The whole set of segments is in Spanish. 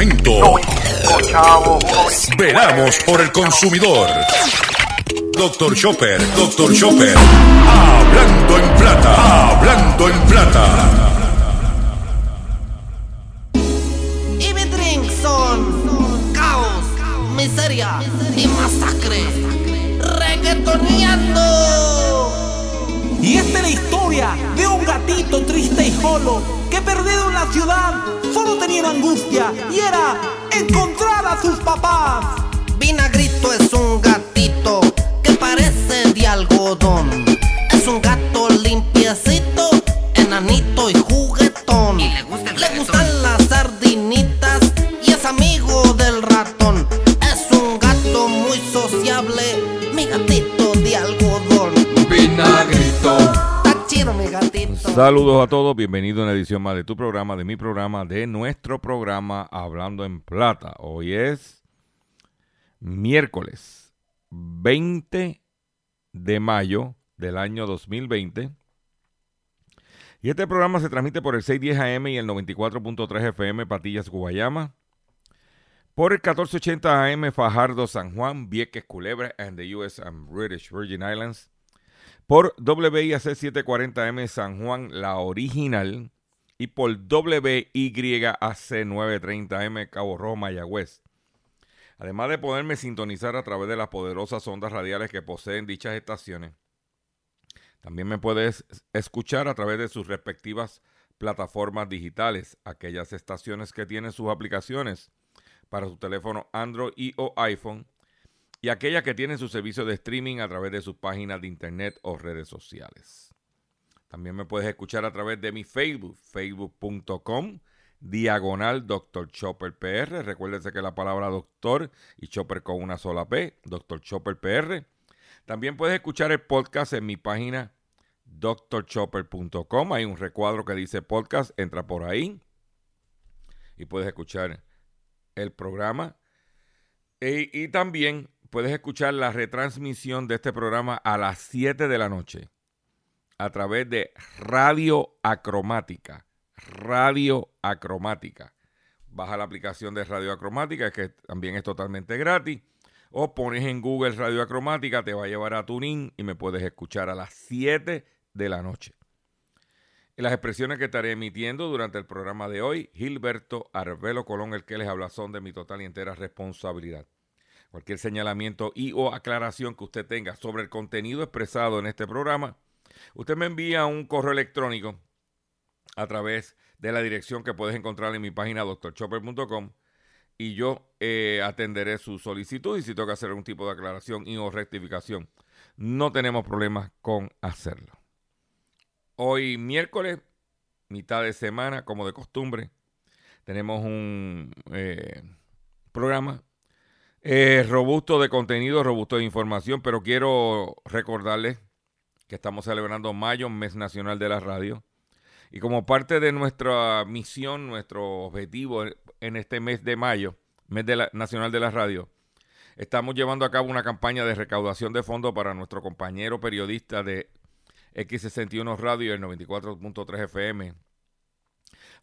momento. Veramos por el consumidor. Doctor Chopper, Doctor Chopper. Hablando en plata, hablando en plata. Y mi drink son caos, miseria y masacre. Reggaetoneando. Y esta es la historia de un gatito triste y solo que perdido en la ciudad solo tenía una angustia y era encontrar a sus papás. Vinagrito es un gatito que parece de algodón. Es un gato limpiecito, Saludos a todos, bienvenido a una edición más de tu programa, de mi programa, de nuestro programa Hablando en Plata. Hoy es miércoles 20 de mayo del año 2020. Y este programa se transmite por el 610 AM y el 94.3 FM Patillas Guayama. Por el 1480 AM Fajardo San Juan, Vieques Culebra and the US and British Virgin Islands por WIAC 740M San Juan, la original, y por WYAC 930M Cabo Rojo, Mayagüez. Además de poderme sintonizar a través de las poderosas ondas radiales que poseen dichas estaciones, también me puedes escuchar a través de sus respectivas plataformas digitales, aquellas estaciones que tienen sus aplicaciones para su teléfono Android y o iPhone, y aquellas que tienen su servicio de streaming a través de sus páginas de internet o redes sociales. También me puedes escuchar a través de mi Facebook, facebook.com, diagonal Dr. Chopper PR. Recuérdense que la palabra doctor y Chopper con una sola P, Dr. Chopper PR. También puedes escuchar el podcast en mi página drchopper.com. Hay un recuadro que dice podcast, entra por ahí y puedes escuchar el programa. Y también puedes escuchar la retransmisión de este programa a las 7 de la noche a través de Radio Acromática. Radio Acromática. Baja la aplicación de Radio Acromática, que también es totalmente gratis. O pones en Google Radio Acromática, te va a llevar a Tuning y me puedes escuchar a las 7 de la noche. Las expresiones que estaré emitiendo durante el programa de hoy, Gilberto Arbelo Colón, el que les habla, son de mi total y entera responsabilidad. Cualquier señalamiento y o aclaración que usted tenga sobre el contenido expresado en este programa, usted me envía un correo electrónico a través de la dirección que puedes encontrar en mi página drchopper.com y yo eh, atenderé su solicitud y si que hacer algún tipo de aclaración y o rectificación, no tenemos problemas con hacerlo. Hoy miércoles, mitad de semana, como de costumbre, tenemos un eh, programa eh, robusto de contenido, robusto de información, pero quiero recordarles que estamos celebrando mayo, mes nacional de la radio. Y como parte de nuestra misión, nuestro objetivo en este mes de mayo, mes de la, nacional de la radio, estamos llevando a cabo una campaña de recaudación de fondos para nuestro compañero periodista de X61 Radio, el 94.3 FM,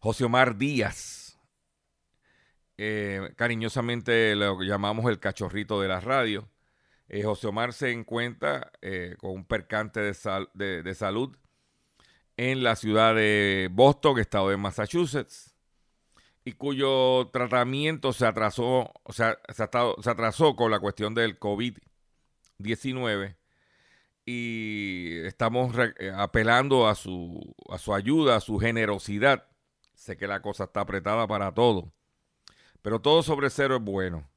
José Omar Díaz eh, cariñosamente lo llamamos el cachorrito de la radio. Eh, José Omar se encuentra eh, con un percante de, salud en la ciudad de Boston, estado de Massachusetts, y cuyo tratamiento se atrasó, o sea, se, se atrasó con la cuestión del COVID-19 y estamos apelando a su, a su ayuda, a su generosidad. Sé que la cosa está apretada para todos pero todo sobre cero es bueno.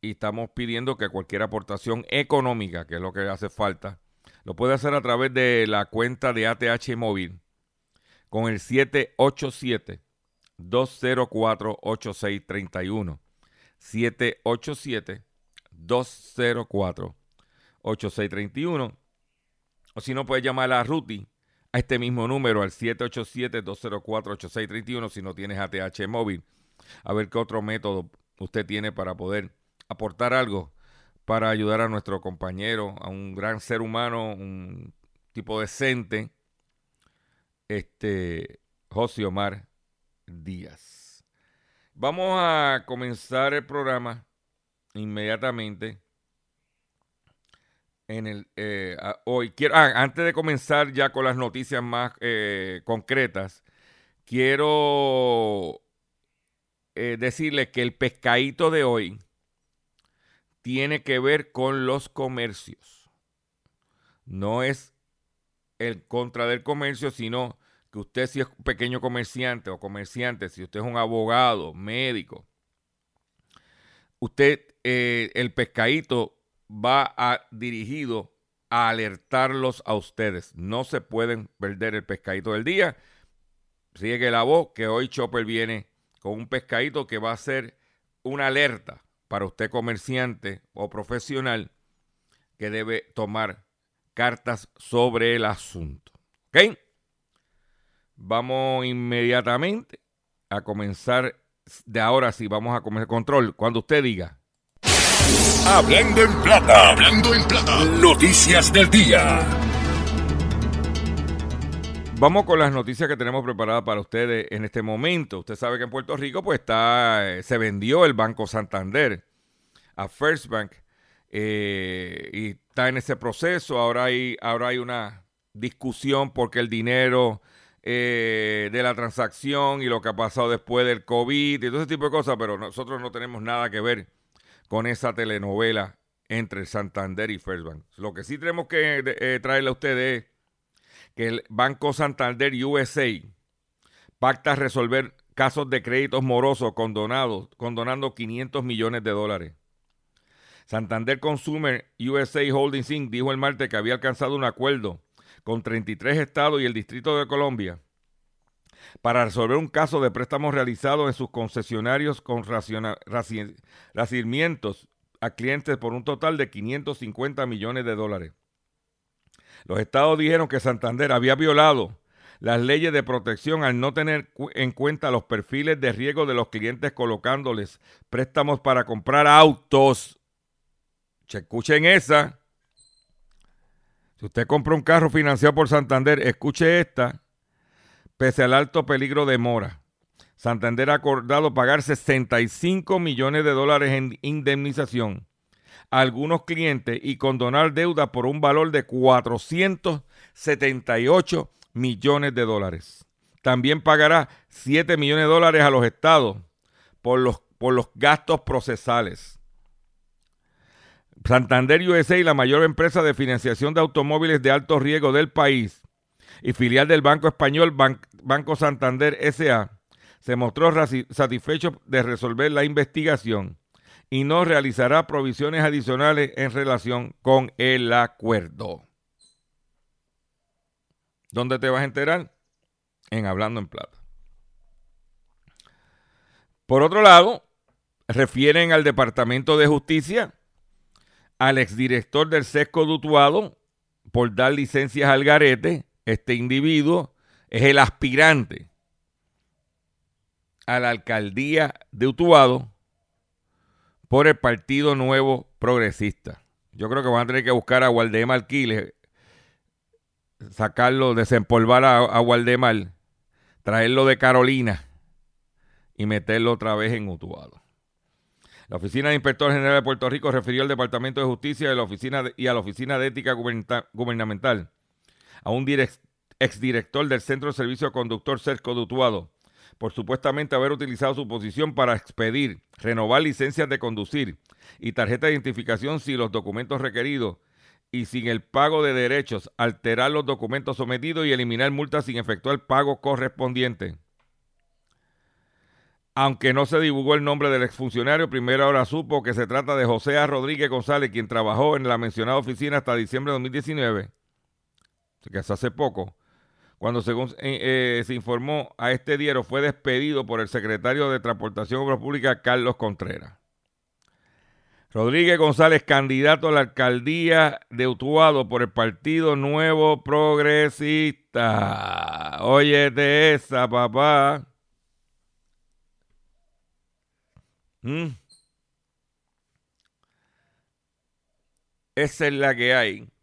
Y estamos pidiendo que cualquier aportación económica, que es lo que hace falta, lo puede hacer a través de la cuenta de ATH móvil con el 787-204-8631. 787-204-8631. O si no, puede llamar a Ruti a este mismo número, al 787-204-8631, si no tienes ATH móvil a ver qué otro método usted tiene para poder aportar algo para ayudar a nuestro compañero, a un gran ser humano, un tipo decente, este José Omar Díaz. Vamos a comenzar el programa inmediatamente. En el, eh, hoy quiero, ah, antes de comenzar ya con las noticias más eh, concretas, quiero eh, decirles que el pescadito de hoy tiene que ver con los comercios. No es el contra del comercio, sino que usted si es un pequeño comerciante o comerciante, si usted es un abogado, médico, usted, eh, el pescadito va dirigido a alertarlos a ustedes. No se pueden perder el pescadito del día. Sigue la voz que hoy Chopper viene con un pescadito que va a ser una alerta para usted comerciante o profesional que debe tomar cartas sobre el asunto. ¿Ok? Vamos inmediatamente a comenzar de ahora sí, vamos a comenzar control. Cuando usted diga. Hablando en plata, hablando en plata. Noticias del día. Vamos con las noticias que tenemos preparadas para ustedes en este momento. Usted sabe que en Puerto Rico pues está, eh, se vendió el Banco Santander a First Bank eh, y está en ese proceso. Ahora hay, ahora hay una discusión porque el dinero eh, de la transacción y lo que ha pasado después del COVID y todo ese tipo de cosas, pero nosotros no tenemos nada que ver con esa telenovela entre Santander y First Bank. Lo que sí tenemos que eh, traerle a ustedes es que el Banco Santander USA pacta resolver casos de créditos morosos condonados, condonando 500 millones de dólares. Santander Consumer USA Holdings Inc. dijo el martes que había alcanzado un acuerdo con 33 estados y el Distrito de Colombia para resolver un caso de préstamos realizados en sus concesionarios con racimientos a clientes por un total de 550 millones de dólares. Los estados dijeron que Santander había violado las leyes de protección al no tener en cuenta los perfiles de riesgo de los clientes colocándoles préstamos para comprar autos. Escuchen esa si usted compra un carro financiado por Santander, escuche esta, pese al alto peligro de mora. Santander ha acordado pagar 65 millones de dólares en indemnización algunos clientes y condonar deuda por un valor de 478 millones de dólares. También pagará 7 millones de dólares a los estados por los, por los gastos procesales. Santander USA, la mayor empresa de financiación de automóviles de alto riesgo del país y filial del Banco Español Banco Santander SA, se mostró satisfecho de resolver la investigación y no realizará provisiones adicionales en relación con el acuerdo. ¿Dónde te vas a enterar? En Hablando en Plata. Por otro lado, refieren al Departamento de Justicia al exdirector del SESCO Dutuado por dar licencias al garete. Este individuo es el aspirante a la alcaldía de Utuado por el Partido Nuevo Progresista. Yo creo que van a tener que buscar a Waldemar Alquiles, sacarlo, desempolvar a, a Waldemar, traerlo de Carolina y meterlo otra vez en Utuado. La Oficina de Inspector General de Puerto Rico refirió al Departamento de Justicia y, la oficina y a la Oficina de Ética Gubernamental a un exdirector del Centro de Servicio Conductor Cerco Dutuado por supuestamente haber utilizado su posición para expedir, renovar licencias de conducir y tarjeta de identificación sin los documentos requeridos y sin el pago de derechos, alterar los documentos sometidos y eliminar multas sin efectuar pago correspondiente. Aunque no se divulgó el nombre del exfuncionario, primero ahora supo que se trata de José A. Rodríguez González, quien trabajó en la mencionada oficina hasta diciembre de 2019, que es hace poco, cuando según eh, eh, se informó a este diario fue despedido por el secretario de Transportación Obras Públicas, Carlos Contreras. Rodríguez González, candidato a la alcaldía de Utuado por el Partido Nuevo Progresista. Óyete esa, papá. Mm. Esa es la que hay.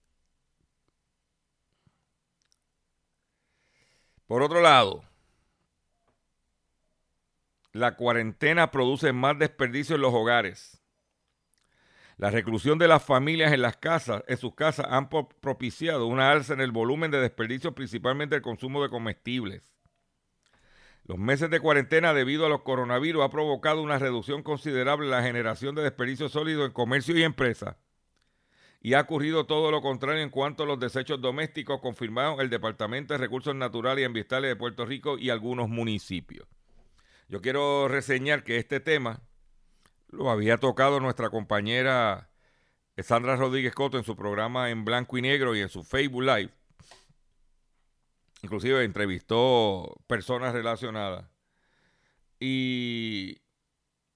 Por otro lado, la cuarentena produce más desperdicio en los hogares. La reclusión de las familias en las casas, en sus casas, han propiciado una alza en el volumen de desperdicio, principalmente el consumo de comestibles. Los meses de cuarentena debido a los coronavirus ha provocado una reducción considerable en la generación de desperdicio sólido en comercio y empresas. Y ha ocurrido todo lo contrario en cuanto a los desechos domésticos, confirmaron el Departamento de Recursos Naturales y Ambientales de Puerto Rico y algunos municipios. Yo quiero reseñar que este tema lo había tocado nuestra compañera Sandra Rodríguez Coto en su programa en blanco y negro y en su Facebook Live. Inclusive entrevistó personas relacionadas. Y,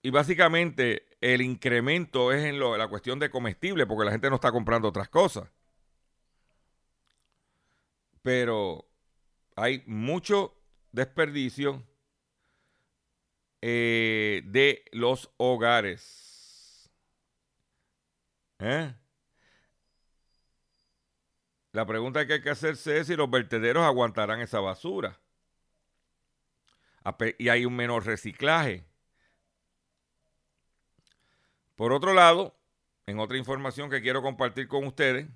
y básicamente el incremento es en la cuestión de comestible, porque la gente no está comprando otras cosas. Pero hay mucho desperdicio eh, de los hogares. ¿Eh? La pregunta que hay que hacerse es si los vertederos aguantarán esa basura. Y hay un menor reciclaje. Por otro lado, en otra información que quiero compartir con ustedes,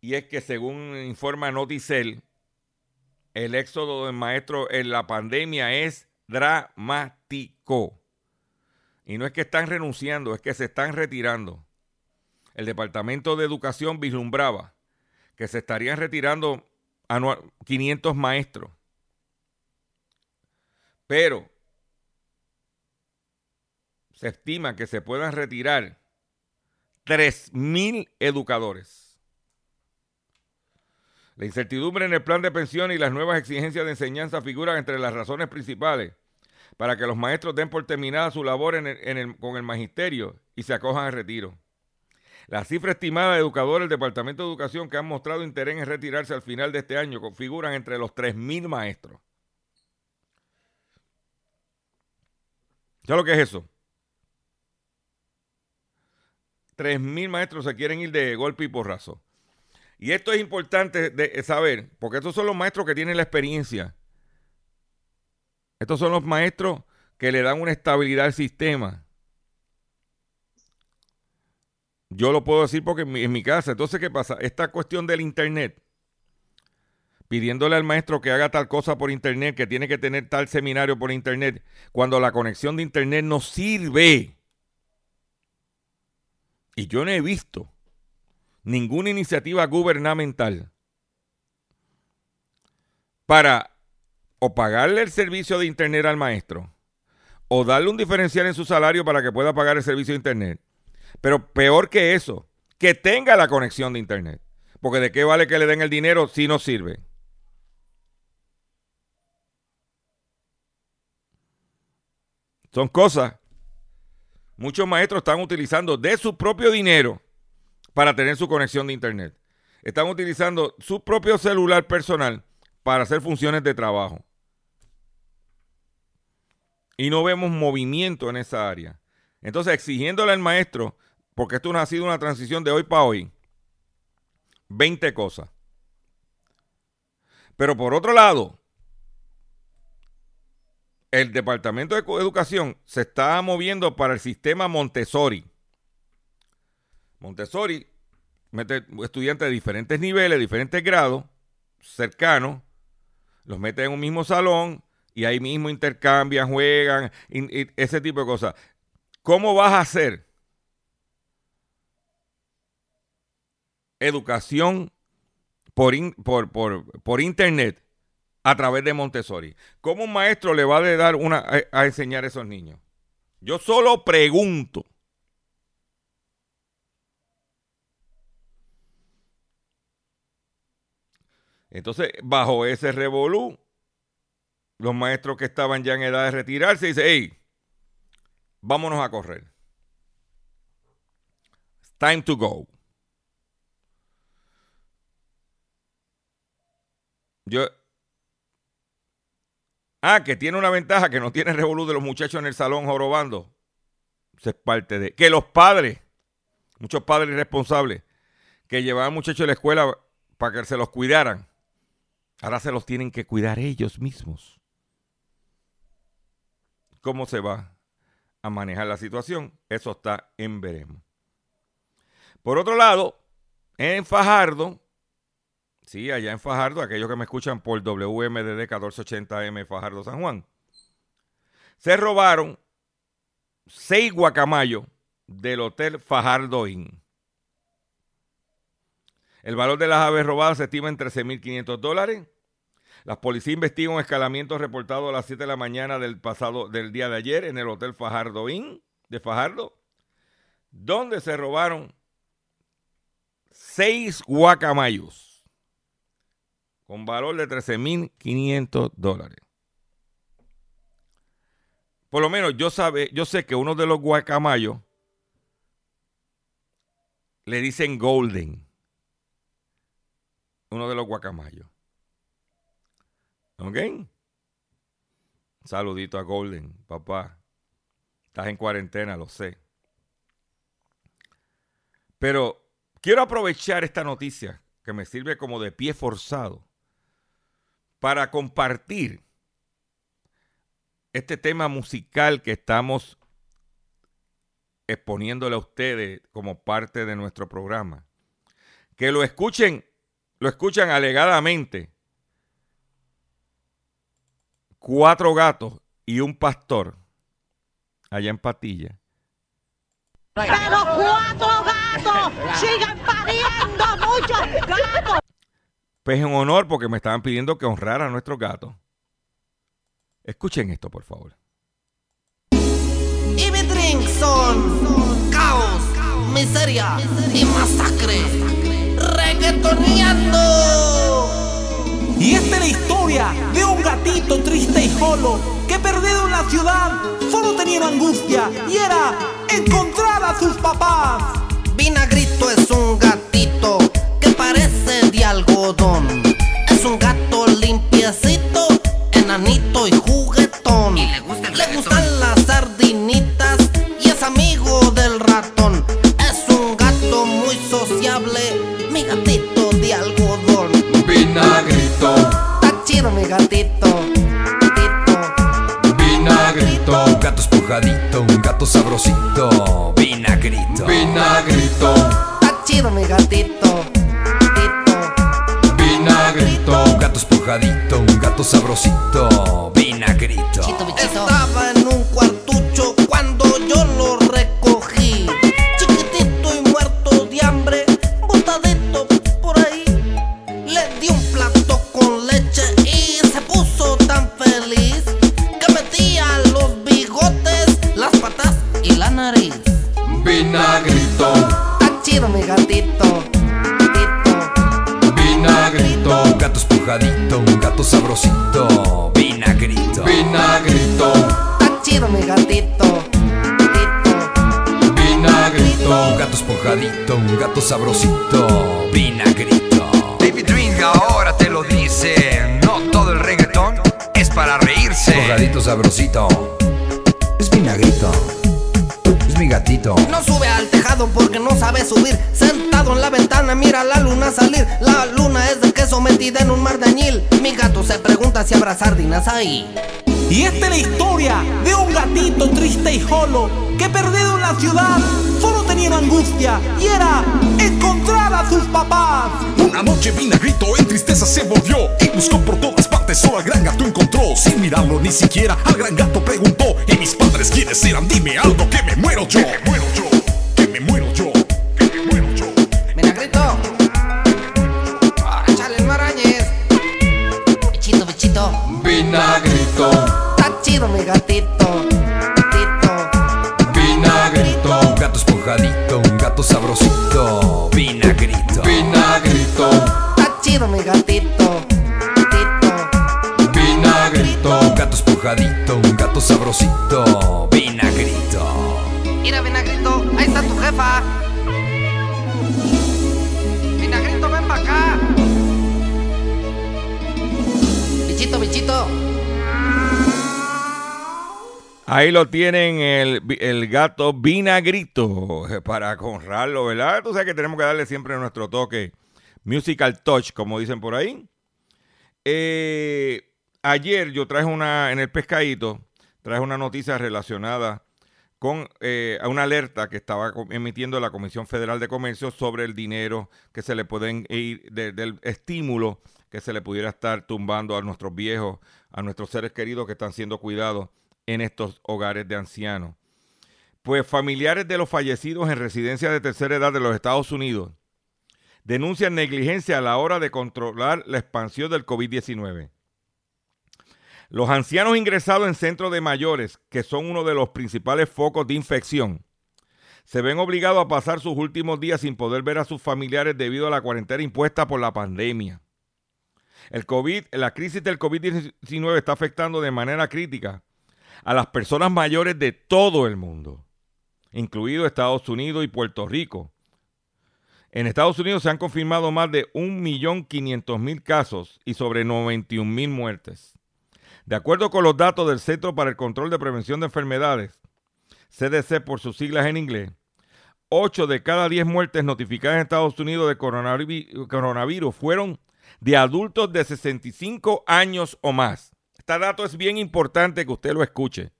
y es que según informa Noticel, el éxodo de maestros en la pandemia es dramático. Y no es que están renunciando, es que se están retirando. El Departamento de Educación vislumbraba que se estarían retirando 500 maestros. Pero se estima que se puedan retirar 3.000 educadores. La incertidumbre en el plan de pensión y las nuevas exigencias de enseñanza figuran entre las razones principales para que los maestros den por terminada su labor con el magisterio y se acojan al retiro. La cifra estimada de educadores del Departamento de Educación que han mostrado interés en retirarse al final de este año configuran entre los 3.000 maestros. ¿Sabes lo que es eso? 3.000 maestros se quieren ir de golpe y porrazo. Y esto es importante de saber, porque estos son los maestros que tienen la experiencia. Estos son los maestros que le dan una estabilidad al sistema. Yo lo puedo decir porque en mi, casa. Entonces, ¿qué pasa? Esta cuestión del Internet, pidiéndole al maestro que haga tal cosa por Internet, que tiene que tener tal seminario por Internet, cuando la conexión de Internet no sirve. Y yo no he visto ninguna iniciativa gubernamental para o pagarle el servicio de internet al maestro o darle un diferencial en su salario para que pueda pagar el servicio de internet. Pero peor que eso, que tenga la conexión de internet. Porque de qué vale que le den el dinero si no sirve. Son cosas. Muchos maestros están utilizando de su propio dinero para tener su conexión de internet. Están utilizando su propio celular personal para hacer funciones de trabajo. Y no vemos movimiento en esa área. Entonces, exigiéndole al maestro, porque esto ha sido una transición de hoy para hoy, 20 cosas. Pero por otro lado, el Departamento de Educación se está moviendo para el sistema Montessori. Montessori mete estudiantes de diferentes niveles, diferentes grados, cercanos, los mete en un mismo salón y ahí mismo intercambian, juegan, ese tipo de cosas. ¿Cómo vas a hacer educación por, por, internet a través de Montessori? ¿Cómo un maestro le va a dar una, a, enseñar a esos niños? Yo solo pregunto. Entonces, bajo ese revolú, los maestros que estaban ya en edad de retirarse dicen, hey, vámonos a correr. Time to go. Yo, ah, que tiene una ventaja que no tiene revolú de los muchachos en el salón jorobando. Eso es parte de. Que los padres, muchos padres irresponsables, que llevaban muchachos a la escuela para que se los cuidaran, Ahora se los tienen que cuidar ellos mismos. cómo se va a manejar la situación. Eso está en veremos. Por otro lado, en Fajardo, sí, allá en Fajardo, aquellos que me escuchan por WMDD 1480M Fajardo San Juan, se robaron seis guacamayos del Hotel Fajardo Inn. El valor de las aves robadas se estima en 13.500 dólares. Las policías investigan un escalamiento reportado a las 7 de la mañana del pasado del día de ayer en el Hotel Fajardo Inn de Fajardo, donde se robaron seis guacamayos con valor de 13.500 dólares. Por lo menos yo, sabe, yo sé que uno de los guacamayos le dicen golden. Uno de los guacamayos. ¿Ok? Saludito a Golden, papá. Estás en cuarentena, lo sé. Pero quiero aprovechar esta noticia que me sirve como de pie forzado para compartir este tema musical que estamos exponiéndole a ustedes como parte de nuestro programa. Que lo escuchen, lo escuchan alegadamente cuatro gatos y un pastor allá en Patilla. Pero cuatro gatos sigan pariendo muchos gatos. Pues en honor porque me estaban pidiendo que honrara a nuestros gatos. Escuchen esto, por favor. Y mi drink son caos, miseria y masacre. Reggaetoneando. Y esta es la historia de un gatito triste y solo que perdido en la ciudad solo tenía una angustia y era encontrar a sus papás. Vinagrito es un de algodón. Es un gato limpiecito, enanito y juguetón. le, gustan las sardinitas y es amigo del ratón. Es un gato muy sociable, mi gatito de algodón. Vinagrito, Está chido mi gatito. gatito. vinagrito, Un gato esponjadito, un gato sabrosito, vinagrito. vinagrito, Está chido mi gatito. Un gato esponjadito, un gato sabrosito, vinagrito. Estaba en un cuartucho cuando yo lo recogí. Chiquitito y muerto de hambre, botadito por ahí. Le di un plato con leche y se puso tan feliz que metía los bigotes, las patas y la nariz. vinagrito, Está chido mi gatito. Sabrosito, vinagrito. vinagrito, Está chido mi gatito. gatito. vinagrito, Un gato esponjadito, un gato sabrosito, vinagrito. David Ring ahora te lo dice, no todo el reggaetón es para reírse. Esponjadito sabrosito, es vinagrito, es mi gatito. No sube al tejado porque no sabe subir. Sentado en la ventana mira la luna salir. La luna es de metida en un mar de añil. Mi gato se pregunta si habrá sardinas ahí. Y esta es la historia de un gatito triste y solo que perdido en la ciudad solo tenía una angustia y era encontrar a sus papás. Una noche vinagrito en tristeza se volvió y buscó por todas partes, solo al gran gato encontró. Sin mirarlo ni siquiera, al gran gato preguntó: ¿Y mis padres quiénes eran? Dime algo que me muero yo. Que me muero yo, vinagrito, Está chido mi gatito. Gatito. vinagrito, Un gato esponjadito, un gato sabrosito, vinagrito. vinagrito, Está chido mi gatito. Gatito. vinagrito, Un gato esponjadito, un gato sabrosito, vinagrito. Mira, Vinagrito, ahí está tu jefa. Ahí lo tienen el, el gato vinagrito para honrarlo, ¿verdad? Tú sabes que tenemos que darle siempre nuestro toque musical touch, como dicen por ahí. Eh, ayer yo traje una, en el pescadito, traje una noticia relacionada con eh, una alerta que estaba emitiendo la Comisión Federal de Comercio sobre el dinero que se le pueden ir, del estímulo que se le pudiera estar tumbando a nuestros viejos, a nuestros seres queridos que están siendo cuidados en estos hogares de ancianos. Pues familiares de los fallecidos en residencia de tercera edad de los Estados Unidos denuncian negligencia a la hora de controlar la expansión del COVID-19. Los ancianos ingresados en centros de mayores, que son uno de los principales focos de infección, se ven obligados a pasar sus últimos días sin poder ver a sus familiares debido a la cuarentena impuesta por la pandemia. El COVID, la crisis del COVID-19 está afectando de manera crítica a las personas mayores de todo el mundo, incluido Estados Unidos y Puerto Rico. En Estados Unidos se han confirmado más de 1.500.000 casos y sobre 91.000 muertes. De acuerdo con los datos del Centro para el Control de Prevención de Enfermedades, CDC por sus siglas en inglés, 8 de cada 10 muertes notificadas en Estados Unidos de coronavirus fueron de adultos de 65 años o más. Este dato es bien importante que usted lo escuche.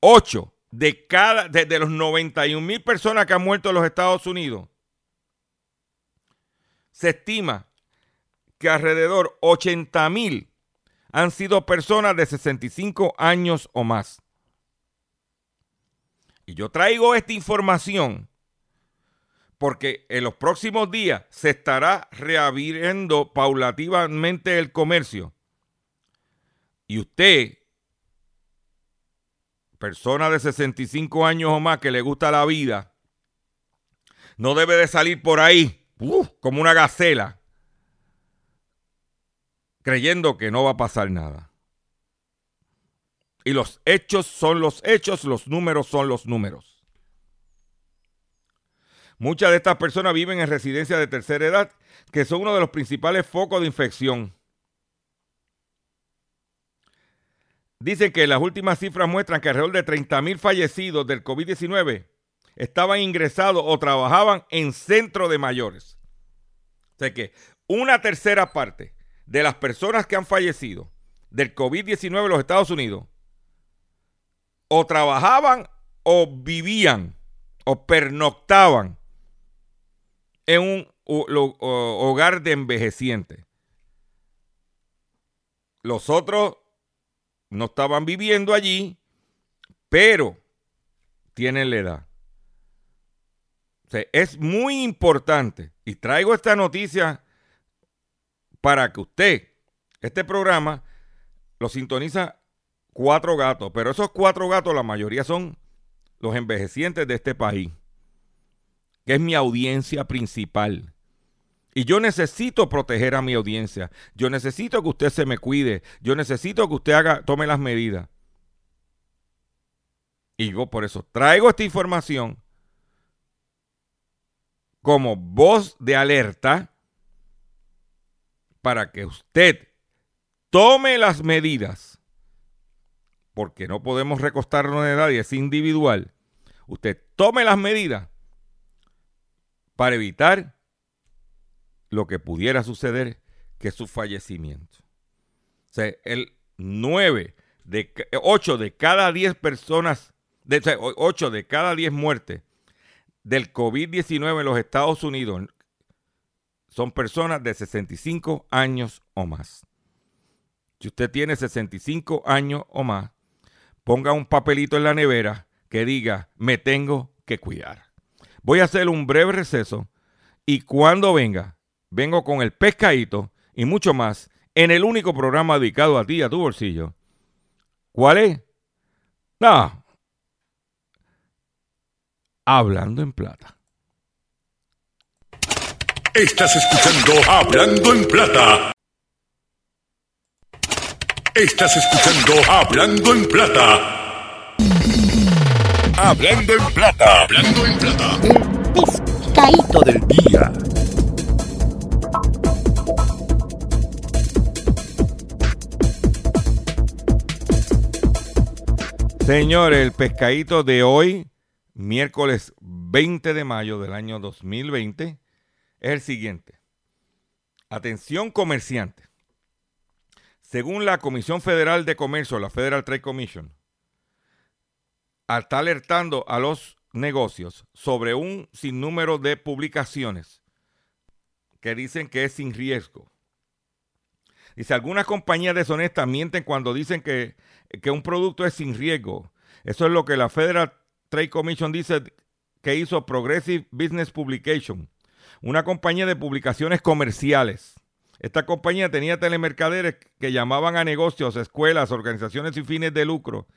8 de cada de, los 91 mil personas que han muerto en los Estados Unidos, se estima que alrededor 80 mil han sido personas de 65 años o más. Y yo traigo esta información porque en los próximos días se estará reabriendo paulativamente el comercio. Y usted, persona de 65 años o más que le gusta la vida, no debe de salir por ahí como una gacela creyendo que no va a pasar nada. Y los hechos son los hechos, los números son los números. Muchas de estas personas viven en residencias de tercera edad, que son uno de los principales focos de infección. Dicen que las últimas cifras muestran que alrededor de 30 mil fallecidos del COVID-19 estaban ingresados o trabajaban en centro de mayores. O sea que una tercera parte de las personas que han fallecido del COVID-19 en los Estados Unidos o trabajaban o vivían o pernoctaban en un hogar de envejecientes. Los otros no estaban viviendo allí, pero tienen la edad. es muy importante, y traigo esta noticia para que usted, este programa, lo sintoniza cuatro gatos, pero esos cuatro gatos, la mayoría son los envejecientes de este país, que es mi audiencia principal. Y yo necesito proteger a mi audiencia. Yo necesito que usted se me cuide. Yo necesito que usted haga, tome las medidas. Y yo por eso traigo esta información como voz de alerta para que usted tome las medidas, porque no podemos recostarnos de nadie, es individual. Usted tome las medidas para evitar lo que pudiera suceder, que su fallecimiento. O sea, el 9 de 8 de cada 10 personas, de, 8 de cada 10 muertes del COVID-19 en los Estados Unidos son personas de 65 años o más. Si usted tiene 65 años o más, ponga un papelito en la nevera que diga, me tengo que cuidar. Voy a hacer un breve receso y cuando venga, vengo con el pescadito y mucho más en el único programa dedicado a ti y a tu bolsillo. ¿Cuál es? No. Hablando en plata. Estás escuchando Hablando en Plata. Estás escuchando Hablando en Plata. Hablando en Plata. Hablando en Plata. El pescadito del día. Señores, el pescadito de hoy, miércoles 20 de mayo del año 2020 es el siguiente. Atención comerciante. Según la Comisión Federal de Comercio, la Federal Trade Commission, está alertando a los negocios sobre un sinnúmero de publicaciones que dicen que es sin riesgo. Dice, algunas compañías deshonestas mienten cuando dicen que, que un producto es sin riesgo. Eso es lo que la Federal Trade Commission dice que hizo Progressive Business Publication, una compañía de publicaciones comerciales. Esta compañía tenía telemercaderes que llamaban a negocios, escuelas, organizaciones sin fines de lucro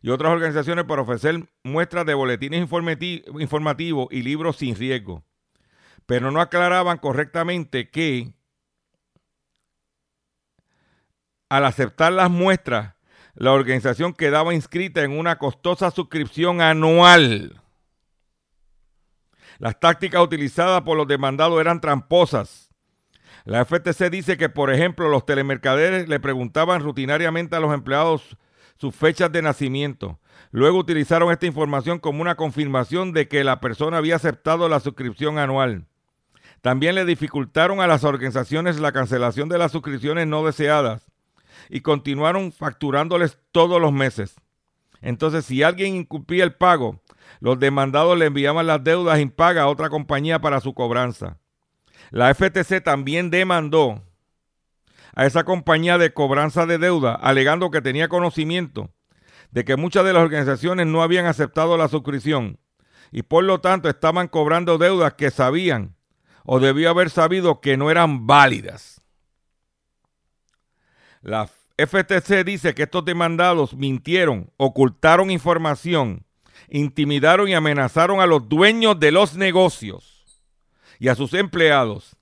y otras organizaciones para ofrecer muestras de boletines informativos y libros sin riesgo. Pero no aclaraban correctamente que al aceptar las muestras, la organización quedaba inscrita en una costosa suscripción anual. Las tácticas utilizadas por los demandados eran tramposas. La FTC dice que, por ejemplo, los telemercaderes le preguntaban rutinariamente a los empleados sus fechas de nacimiento. Luego utilizaron esta información como una confirmación de que la persona había aceptado la suscripción anual. También le dificultaron a las organizaciones la cancelación de las suscripciones no deseadas y continuaron facturándoles todos los meses. Entonces, si alguien incumplía el pago, los demandados le enviaban las deudas impagas a otra compañía para su cobranza. La FTC también demandó a esa compañía de cobranza de deuda, alegando que tenía conocimiento de que muchas de las organizaciones no habían aceptado la suscripción y por lo tanto estaban cobrando deudas que sabían o debía haber sabido que no eran válidas. La FTC dice que estos demandados mintieron, ocultaron información, intimidaron y amenazaron a los dueños de los negocios y a sus empleados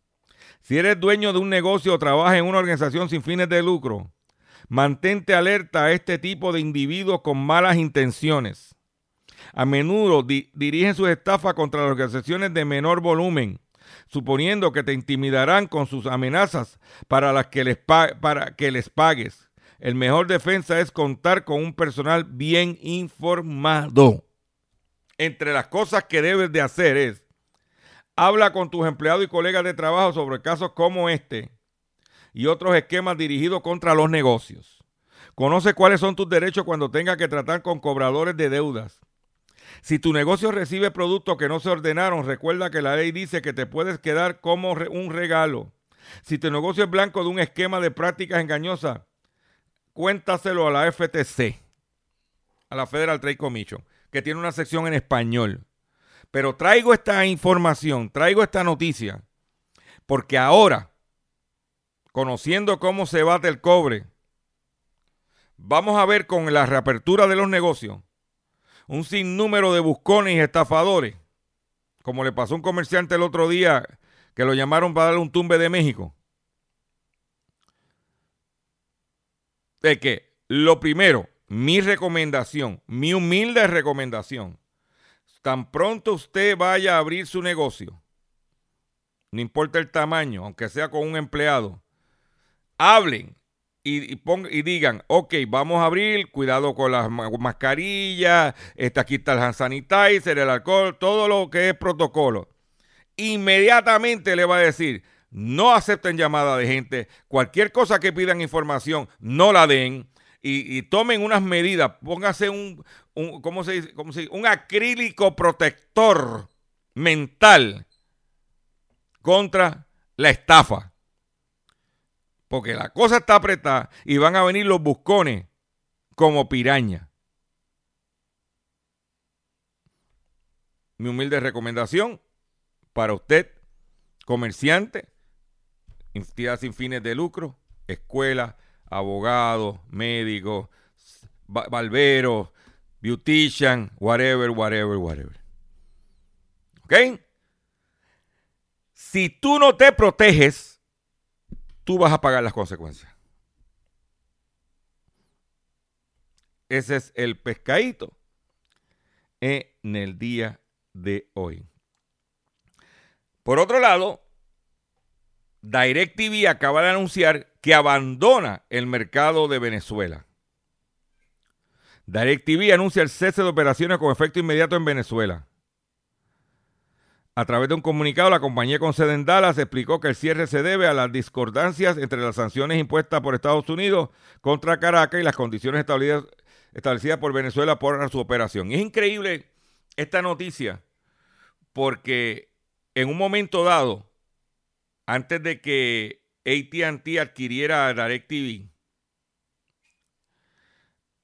si eres dueño de un negocio o trabajas en una organización sin fines de lucro, mantente alerta a este tipo de individuos con malas intenciones. A menudo dirigen sus estafas contra las organizaciones de menor volumen, suponiendo que te intimidarán con sus amenazas para, las que les para que les pagues. El mejor defensa es contar con un personal bien informado. Entre las cosas que debes de hacer es Habla con tus empleados y colegas de trabajo sobre casos como este y otros esquemas dirigidos contra los negocios. Conoce cuáles son tus derechos cuando tengas que tratar con cobradores de deudas. Si tu negocio recibe productos que no se ordenaron, recuerda que la ley dice que te puedes quedar como un regalo. Si tu negocio es blanco de un esquema de prácticas engañosas, cuéntaselo a la FTC, a la Federal Trade Commission, que tiene una sección en español. Pero traigo esta información, traigo esta noticia, porque ahora, conociendo cómo se bate el cobre, vamos a ver con la reapertura de los negocios un sinnúmero de buscones y estafadores, como le pasó a un comerciante el otro día que lo llamaron para darle un tumbe de México. De que, lo primero, mi recomendación, mi humilde recomendación, tan pronto usted vaya a abrir su negocio, no importa el tamaño, aunque sea con un empleado, hablen y, y digan, ok, vamos a abrir, cuidado con las mascarillas, está aquí está el hand sanitizer, el alcohol, todo lo que es protocolo. Inmediatamente le va a decir, no acepten llamada de gente, cualquier cosa que pidan información, no la den y, tomen unas medidas, póngase un, un ¿cómo se dice? ¿cómo se dice? Un acrílico protector mental contra la estafa. Porque la cosa está apretada y van a venir los buscones como piraña. Mi humilde recomendación para usted, comerciante, entidad sin fines de lucro, escuela, abogados, médicos, barberos, beautician, whatever, whatever, whatever. ¿Ok? Si tú no te proteges, tú vas a pagar las consecuencias. Ese es el pescadito en el día de hoy. Por otro lado, DirecTV acaba de anunciar que abandona el mercado de Venezuela. DirecTV anuncia el cese de operaciones con efecto inmediato en Venezuela. A través de un comunicado, la compañía con sede en Dallas explicó que el cierre se debe a las discordancias entre las sanciones impuestas por Estados Unidos contra Caracas y las condiciones establecidas, por Venezuela por su operación. Y es increíble esta noticia porque en un momento dado, antes de que ATT adquiriera DirecTV,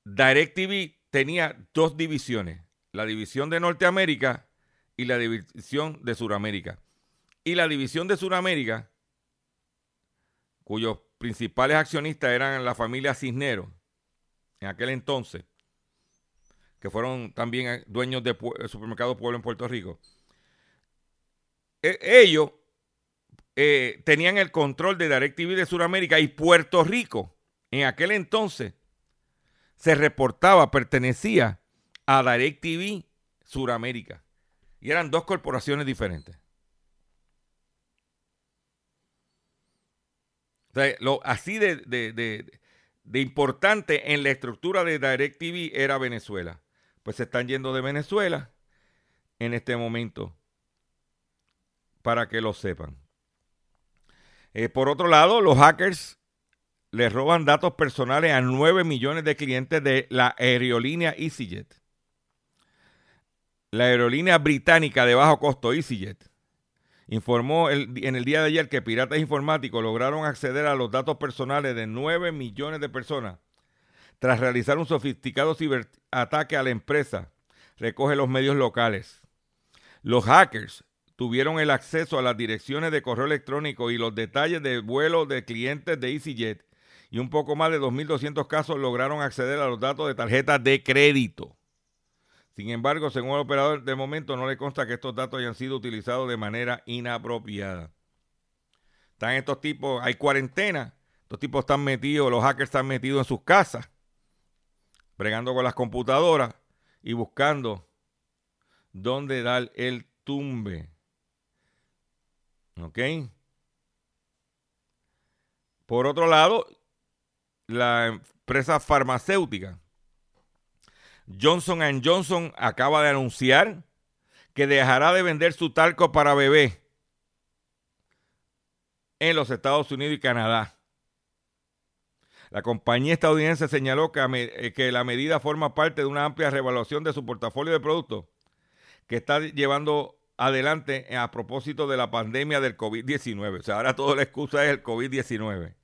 DirecTV tenía dos divisiones, la división de Norteamérica y la división de Sudamérica. Y la división de Sudamérica, cuyos principales accionistas eran la familia Cisneros, en aquel entonces, que fueron también dueños de supermercado Pueblo en Puerto Rico, e, ellos eh, tenían el control de DirecTV de Sudamérica y Puerto Rico, en aquel entonces, se reportaba, pertenecía a DirecTV Suramérica. Y eran dos corporaciones diferentes. lo, así de, de, importante en la estructura de DirecTV era Venezuela. Pues se están yendo de Venezuela en este momento, para que lo sepan. Eh, por otro lado, los hackers le roban datos personales a 9 millones de clientes de la aerolínea EasyJet. La aerolínea británica de bajo costo EasyJet informó en el día de ayer que piratas informáticos lograron acceder a los datos personales de 9 millones de personas tras realizar un sofisticado ciberataque a la empresa, recoge los medios locales. Los hackers tuvieron el acceso a las direcciones de correo electrónico y los detalles de vuelo de clientes de EasyJet y un poco más de 2.200 casos lograron acceder a los datos de tarjetas de crédito. Sin embargo, según el operador, de momento no le consta que estos datos hayan sido utilizados de manera inapropiada. Están estos tipos, hay cuarentena, estos tipos están metidos, los hackers están metidos en sus casas, bregando con las computadoras y buscando dónde dar el tumbe. ¿Ok? Por otro lado, la empresa farmacéutica Johnson Johnson acaba de anunciar que dejará de vender su talco para bebé en los Estados Unidos y Canadá. La compañía estadounidense señaló que, eh, que, la medida forma parte de una amplia revaluación de su portafolio de productos que está llevando adelante a propósito de la pandemia del COVID-19. O sea, ahora toda la excusa es el COVID-19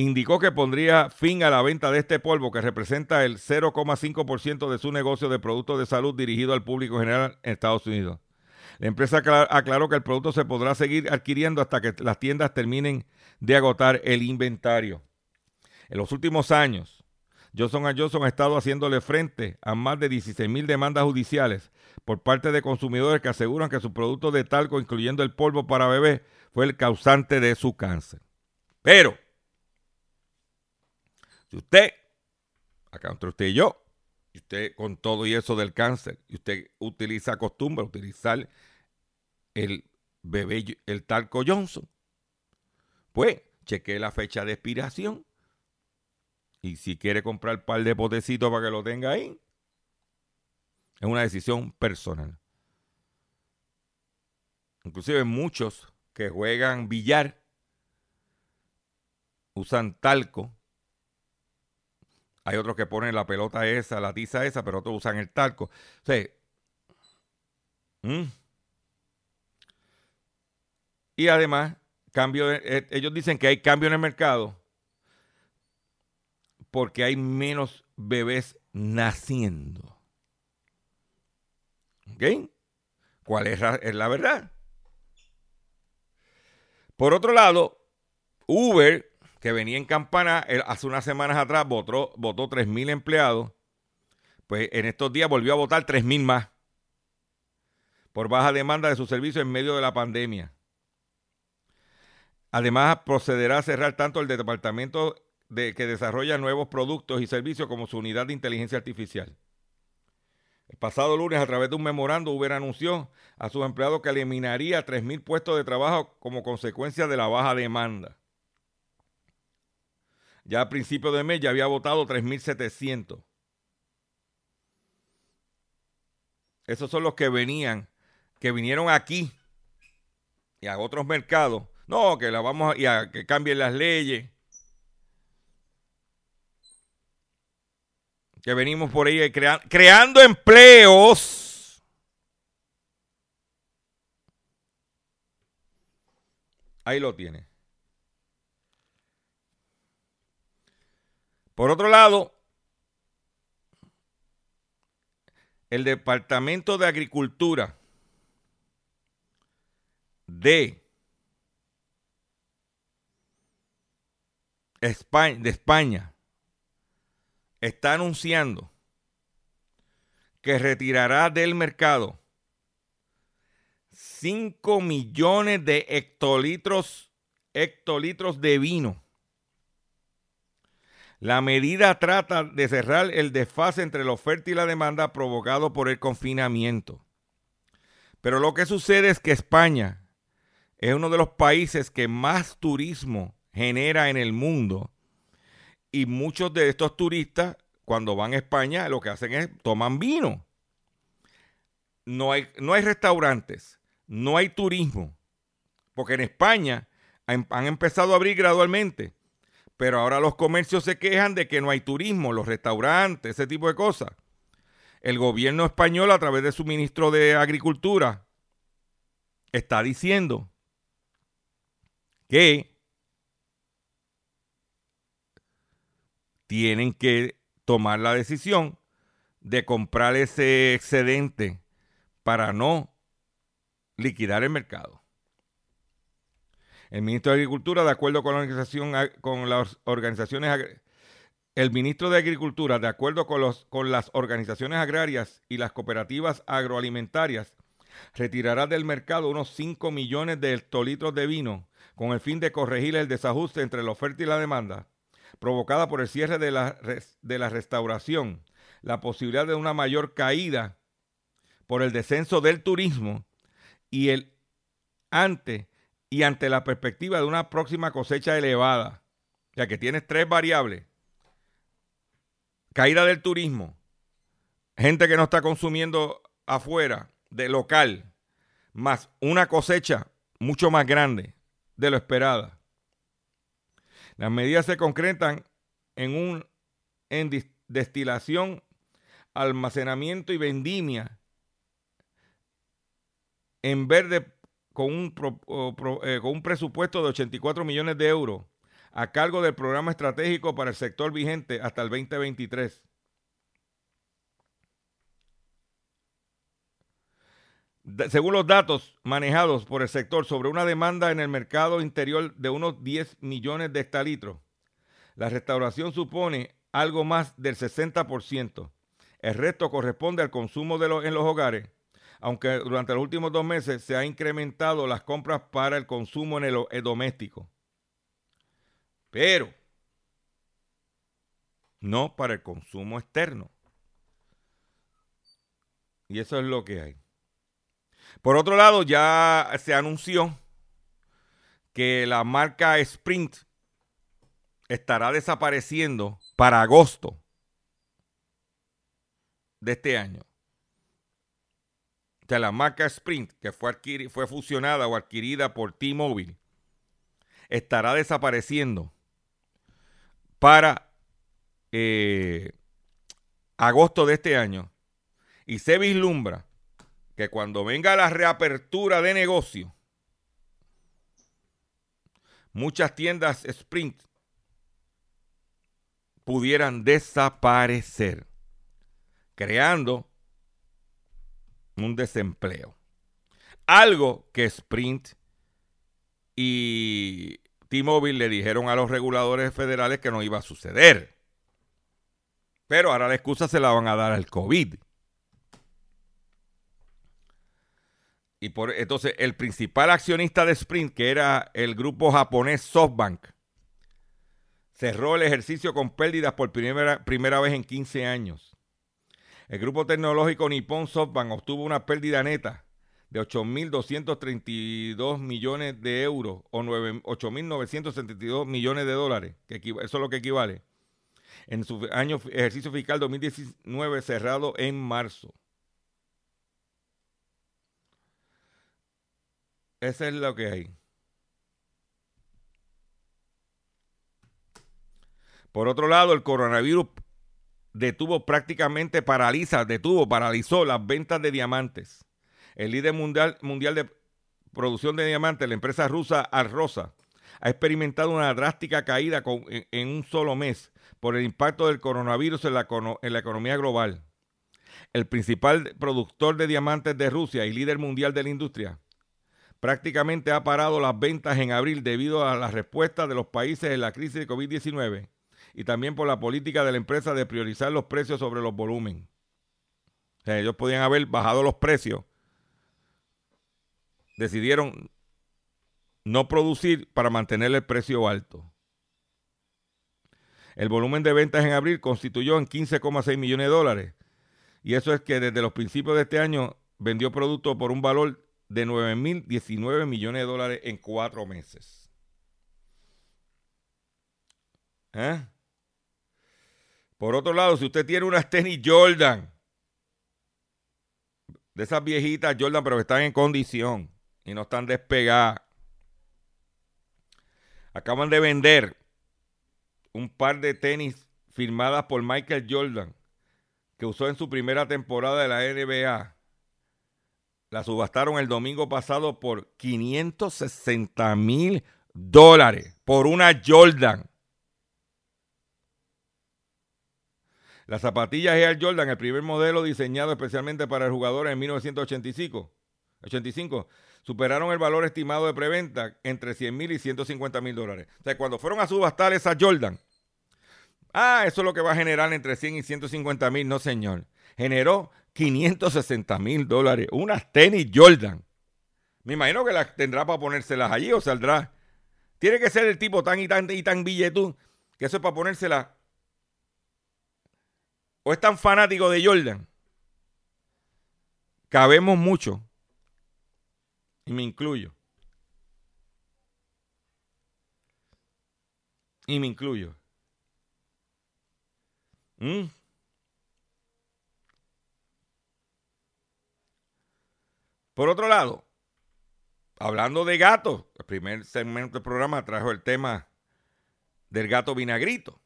indicó que pondría fin a la venta de este polvo que representa el 0,5% de su negocio de productos de salud dirigido al público general en Estados Unidos. La empresa aclaró que el producto se podrá seguir adquiriendo hasta que las tiendas terminen de agotar el inventario. En los últimos años, Johnson Johnson ha estado haciéndole frente a más de 16 mil demandas judiciales por parte de consumidores que aseguran que su producto de talco, incluyendo el polvo para bebé, fue el causante de su cáncer. Pero, si usted, acá entre usted y yo, y usted con todo y eso del cáncer, y usted utiliza, acostumbra utilizar el bebé, el talco Johnson, pues cheque la fecha de expiración. Y si quiere comprar un par de potecitos para que lo tenga ahí, es una decisión personal. Inclusive muchos que juegan billar usan talco hay otros que ponen la pelota esa, la tiza esa, pero otros usan el talco. Sea, Y además, cambio eh, ellos dicen que hay cambio en el mercado porque hay menos bebés naciendo. ¿Ok? ¿Cuál es la verdad? Por otro lado, Uber que venía en campana hace unas semanas atrás, votó, votó 3.000 empleados, pues en estos días volvió a votar 3.000 más por baja demanda de su servicio en medio de la pandemia. Además, procederá a cerrar tanto el departamento de, que desarrolla nuevos productos y servicios como su unidad de inteligencia artificial. El pasado lunes, a través de un memorando, Uber anunció a sus empleados que eliminaría 3.000 puestos de trabajo como consecuencia de la baja demanda. Ya a principios de mes ya había votado 3.700. Esos son los que venían que vinieron aquí y a otros mercados, no, que la vamos a, y a que cambien las leyes. Que venimos por ahí crea- creando empleos. Ahí lo tiene. Por otro lado, el Departamento de Agricultura de España, de España está anunciando que retirará del mercado 5 millones de hectolitros, hectolitros de vino. La medida trata de cerrar el desfase entre la oferta y la demanda provocado por el confinamiento. Pero lo que sucede es que España es uno de los países que más turismo genera en el mundo y muchos de estos turistas cuando van a España lo que hacen es toman vino. No hay, no hay restaurantes, no hay turismo, porque en España han, empezado a abrir gradualmente, pero ahora los comercios se quejan de que no hay turismo, los restaurantes, ese tipo de cosas. El gobierno español a través de su ministro de Agricultura está diciendo que tienen que tomar la decisión de comprar ese excedente para no liquidar el mercado. El ministro de Agricultura, de acuerdo con la organización, con las organizaciones, el ministro de Agricultura, de acuerdo con, los, con las organizaciones agrarias y las cooperativas agroalimentarias, retirará del mercado unos 5 millones de hectolitros de vino con el fin de corregir el desajuste entre la oferta y la demanda provocada por el cierre de la, de la restauración, la posibilidad de una mayor caída por el descenso del turismo y el ante y ante la perspectiva de una próxima cosecha elevada, ya que tienes tres variables. Caída del turismo, gente que no está consumiendo afuera, de local, más una cosecha mucho más grande de lo esperada. Las medidas se concretan en un en destilación, almacenamiento y vendimia en verde con un, pro- pro- eh, con un presupuesto de 84 millones de euros a cargo del programa estratégico para el sector vigente hasta el 2023. Según los datos manejados por el sector sobre una demanda en el mercado interior de unos 10 millones de hectalitros, la restauración supone algo más del 60%. El resto corresponde al consumo en los hogares, aunque durante los últimos dos meses se ha incrementado las compras para el consumo en el, el doméstico. Pero no para el consumo externo. Y eso es lo que hay. Por otro lado, ya se anunció que la marca Sprint estará desapareciendo para agosto de este año. O sea, la marca Sprint, que fue, adquiri- fue fusionada o adquirida por T-Mobile, estará desapareciendo para eh, agosto de este año. Y se vislumbra que cuando venga la reapertura de negocio, muchas tiendas Sprint pudieran desaparecer, creando un desempleo. Algo que Sprint y T-Mobile le dijeron a los reguladores federales que no iba a suceder. Pero ahora la excusa se la van a dar al COVID. Y por entonces el principal accionista de Sprint, que era el grupo japonés SoftBank, cerró el ejercicio con pérdidas por primera, primera vez en 15 años. El grupo tecnológico Nippon SoftBank obtuvo una pérdida neta de 8.232 millones de euros o 9 8.972 millones de dólares, que eso es lo que equivale, en su año ejercicio fiscal 2019 cerrado en marzo. Eso es lo que hay. Por otro lado, el coronavirus detuvo prácticamente paraliza, detuvo, paralizó las ventas de diamantes. El líder mundial, mundial de producción de diamantes, la empresa rusa Arrosa, ha experimentado una drástica caída en, un solo mes por el impacto del coronavirus en la economía global. El principal productor de diamantes de Rusia y líder mundial de la industria prácticamente ha parado las ventas en abril debido a la respuesta de los países en la crisis de COVID-19 y también por la política de la empresa de priorizar los precios sobre los volúmenes. O sea, ellos podían haber bajado los precios. Decidieron no producir para mantener el precio alto. El volumen de ventas en abril constituyó en 15,6 millones de dólares. Y eso es que desde los principios de este año vendió productos por un valor de 9.019 millones de dólares en cuatro meses. ¿Eh? Por otro lado, si usted tiene unas tenis Jordan, de esas viejitas Jordan, pero que están en condición y no están despegadas, acaban de vender un par de tenis firmadas por Michael Jordan que usó en su primera temporada de la NBA. La subastaron el domingo pasado por 560 mil dólares por una Jordan. Las zapatillas Air Jordan, el primer modelo diseñado especialmente para el jugador en 1985, 85, superaron el valor estimado de preventa entre 100 mil y 150 mil dólares. O sea, cuando fueron a subastar esa Jordan, ah, eso es lo que va a generar entre 100 y 150 mil. No, señor. Generó 560 mil dólares. Unas tenis Jordan. Me imagino que las tendrá para ponérselas allí o saldrá. Tiene que ser el tipo tan y tan y tan billetú que eso es para ponérselas o es tan fanático de Jordan, cabemos mucho, y me incluyo. Y me incluyo. ¿Mm? Por otro lado, hablando de gatos, el primer segmento del programa trajo el tema del gato vinagrito.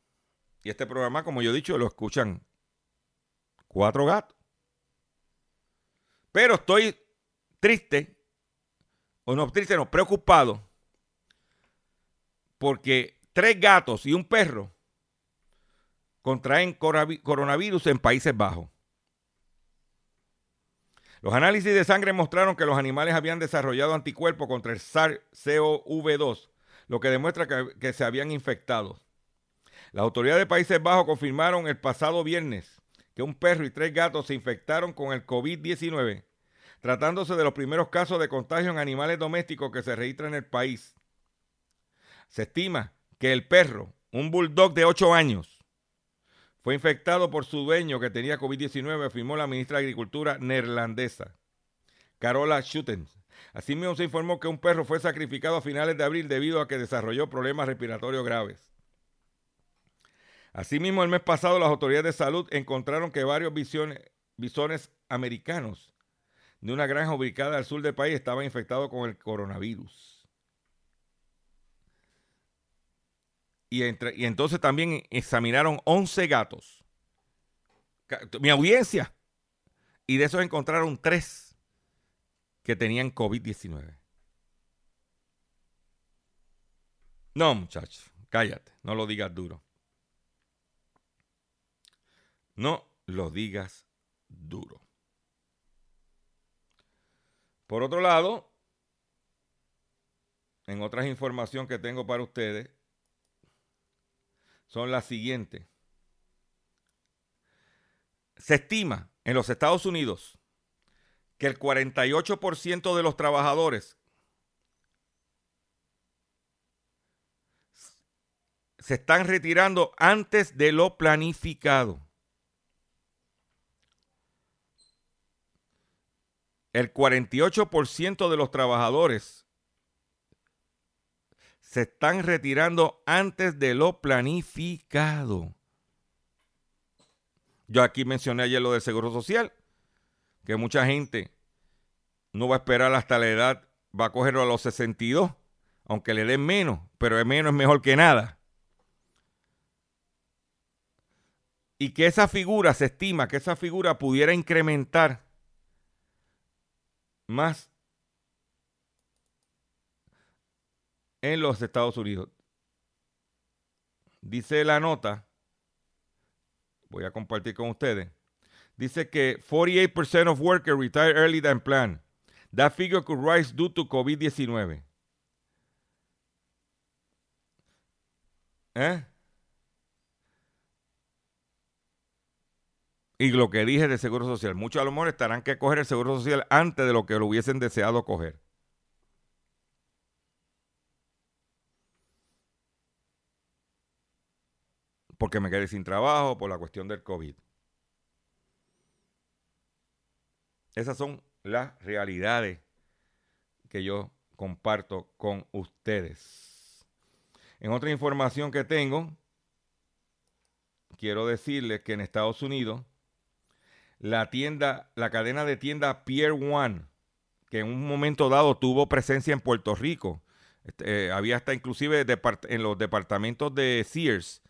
Y este programa, como yo he dicho, lo escuchan cuatro gatos. Pero estoy triste, o no triste, no, preocupado, porque tres gatos y un perro contraen coronavirus en Países Bajos. Los análisis de sangre mostraron que los animales habían desarrollado anticuerpos contra el SARS-CoV-2, lo que demuestra que, que, se habían infectado. Las autoridades de Países Bajos confirmaron el pasado viernes que un perro y tres gatos se infectaron con el COVID-19, tratándose de los primeros casos de contagio en animales domésticos que se registran en el país. Se estima que el perro, un bulldog de 8 años, fue infectado por su dueño que tenía COVID-19, afirmó la ministra de Agricultura neerlandesa, Carola Schutens. Asimismo se informó que un perro fue sacrificado a finales de abril debido a que desarrolló problemas respiratorios graves. Asimismo, el mes pasado las autoridades de salud encontraron que varios bisones americanos de una granja ubicada al sur del país estaban infectados con el coronavirus. Y, entre, y entonces también examinaron 11 gatos. Mi audiencia. Y de esos encontraron 3 que tenían COVID-19. No, muchachos, cállate, no lo digas duro. No lo digas duro. Por otro lado, en otras información que tengo para ustedes, son las siguientes. Se estima en los Estados Unidos que el 48% de los trabajadores se están retirando antes de lo planificado. el 48% de los trabajadores se están retirando antes de lo planificado. Yo aquí mencioné ayer lo del Seguro Social, que mucha gente no va a esperar hasta la edad va a cogerlo a los 62, aunque le den menos, pero el menos es mejor que nada. Y que esa figura, se estima que esa figura pudiera incrementar más en los Estados Unidos. Dice la nota, voy a compartir con ustedes, dice que 48% of workers retire early than planned. That figure could rise due to COVID-19. ¿Eh? Y lo que dije de Seguro Social, muchos a lo mejor estarán que coger el Seguro Social antes de lo que lo hubiesen deseado coger. Porque me quedé sin trabajo por la cuestión del COVID. Esas son las realidades que yo comparto con ustedes. En otra información que tengo, quiero decirles que en Estados Unidos, la tienda, la cadena de tienda Pier One, que en un momento dado tuvo presencia en Puerto Rico, este, eh, había hasta inclusive en los departamentos de Sears,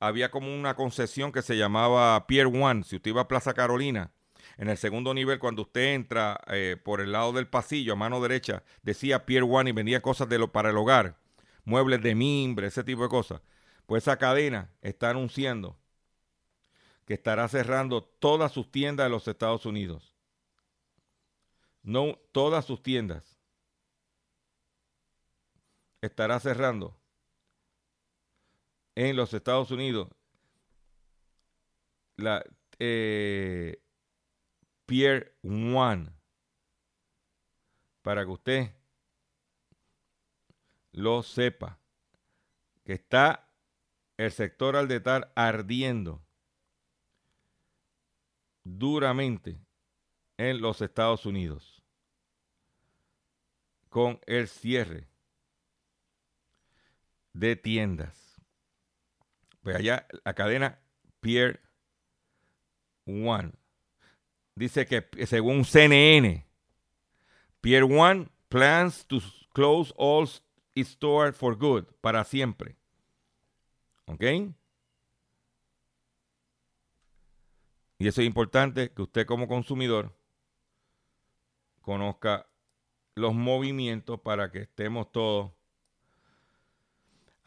había como una concesión que se llamaba Pier One. Si usted iba a Plaza Carolina, en el segundo nivel, cuando usted entra eh, por el lado del pasillo, a mano derecha, decía Pier One y vendía cosas de lo, para el hogar, muebles de mimbre, ese tipo de cosas. Pues esa cadena está anunciando que estará cerrando todas sus tiendas de los Estados Unidos. No, todas sus tiendas. Estará cerrando en los Estados Unidos. La, eh, Pier One. Para que usted lo sepa. Que está el sector al detar ardiendo duramente en los Estados Unidos con el cierre de tiendas. Pues allá la cadena Pier One dice que según CNN, Pier One plans to close all its stores for good, para siempre. ¿Ok? Y eso es importante que usted como consumidor conozca los movimientos para que estemos todos.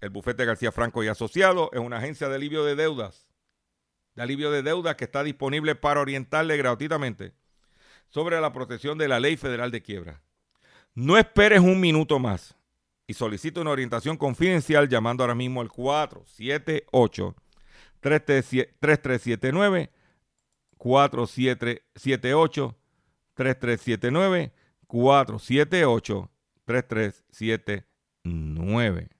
El bufete García Franco y Asociado es una agencia de alivio de deudas de alivio de deuda que está disponible para orientarle gratuitamente sobre la protección de la ley federal de quiebra. No esperes un minuto más y solicita una orientación confidencial llamando ahora mismo al 478 3379 4778 3379 478 3379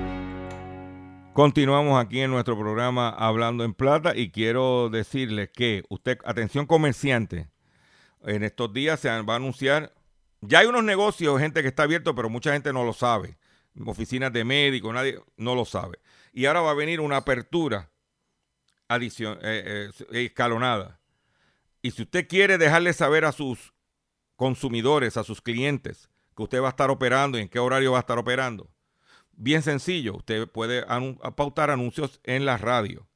Continuamos aquí en nuestro programa Hablando en Plata y quiero decirles que usted, atención comerciante, en estos días se va a anunciar, ya hay unos negocios, gente que está abierto, pero mucha gente no lo sabe. Oficinas de médicos, nadie no lo sabe. Y ahora va a venir una apertura eh, eh, escalonada. Y si usted quiere dejarle saber a sus consumidores, a sus clientes, que usted va a estar operando y en qué horario va a estar operando, bien sencillo. Usted puede pautar anuncios en la radio.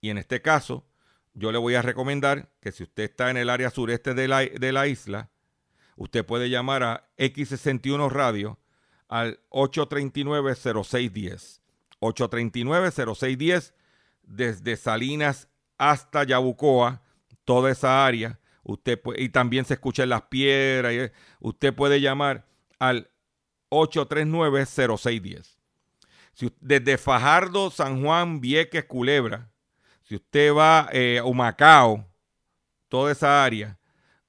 Y en este caso, yo le voy a recomendar que si usted está en el área sureste de la, de la isla, usted puede llamar a X61 Radio al 839-0610. 839-0610 desde Salinas hasta Yabucoa, toda esa área. Usted y también se escucha en las piedras. y- usted puede llamar al 839-0610. Desde Fajardo, San Juan, Vieques, Culebra, si usted va eh, a Humacao, toda esa área,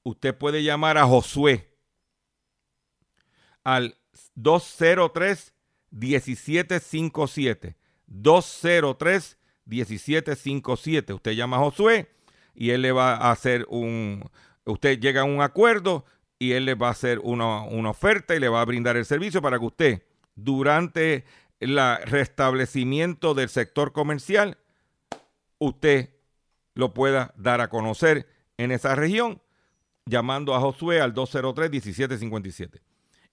usted puede llamar a Josué al 203-1757. 203-1757. Usted llama a Josué y él le va a hacer un... Usted llega a un acuerdo y él le va a hacer una, una oferta y le va a brindar el servicio para que usted, durante el restablecimiento del sector comercial, usted lo pueda dar a conocer en esa región llamando a Josué al 203-1757.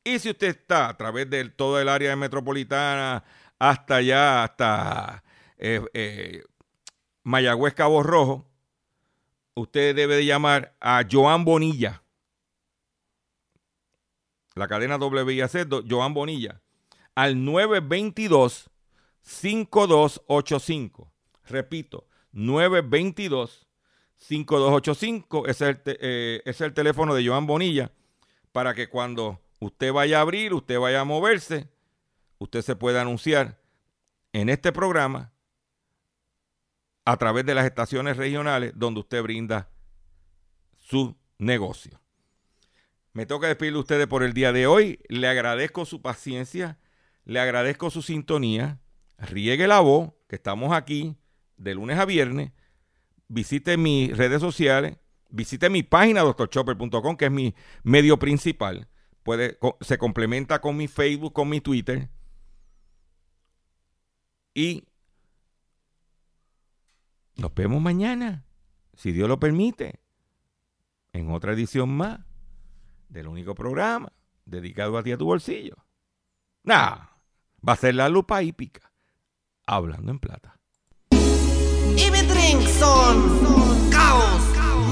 Y si usted está a través de toda el área metropolitana hasta allá, hasta eh, eh, Mayagüez, Cabo Rojo, usted debe de llamar a Joan Bonilla. La cadena WIAC, Joan Bonilla, al 922-5285. Repito, 922-5285. Ese es eh, es el teléfono de Joan Bonilla para que cuando usted vaya a abrir, usted vaya a moverse, usted se pueda anunciar en este programa a través de las estaciones regionales donde usted brinda su negocio. Me toca despedirle a ustedes por el día de hoy. Le agradezco su paciencia, le agradezco su sintonía. Riegue la voz, que estamos aquí de lunes a viernes. Visite mis redes sociales, visite mi página doctorchopper.com, que es mi medio principal. Puede, se complementa con mi Facebook, con mi Twitter. Y nos vemos mañana, si Dios lo permite, en otra edición más del único programa dedicado a ti a tu bolsillo. Nah, va a ser la lupa hípica, hablando en plata. Y mi drink son caos,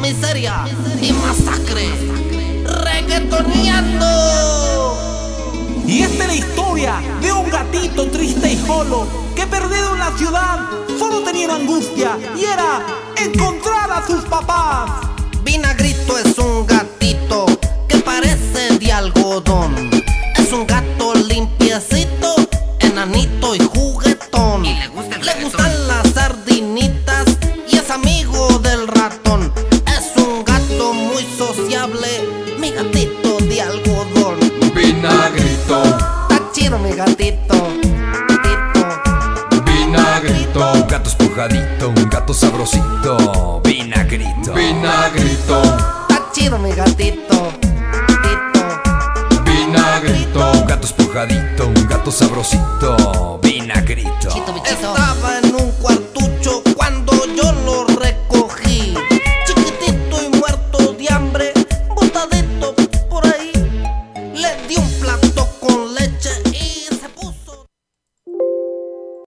miseria y masacre. Reggaetoneando. Y esta es la historia de un gatito triste y solo que perdido en la ciudad solo tenía una angustia y era encontrar a sus papás. Vinagrito es un gatito que parece de algodón. Es un gato limpiecito, Mi gatito. vinagrito, Un gato esponjadito, un gato sabrosito, vinagrito. vinagrito, Está chido mi gatito. vinagrito, Un gato esponjadito, un gato sabrosito, vinagrito. Estaba en un cuarto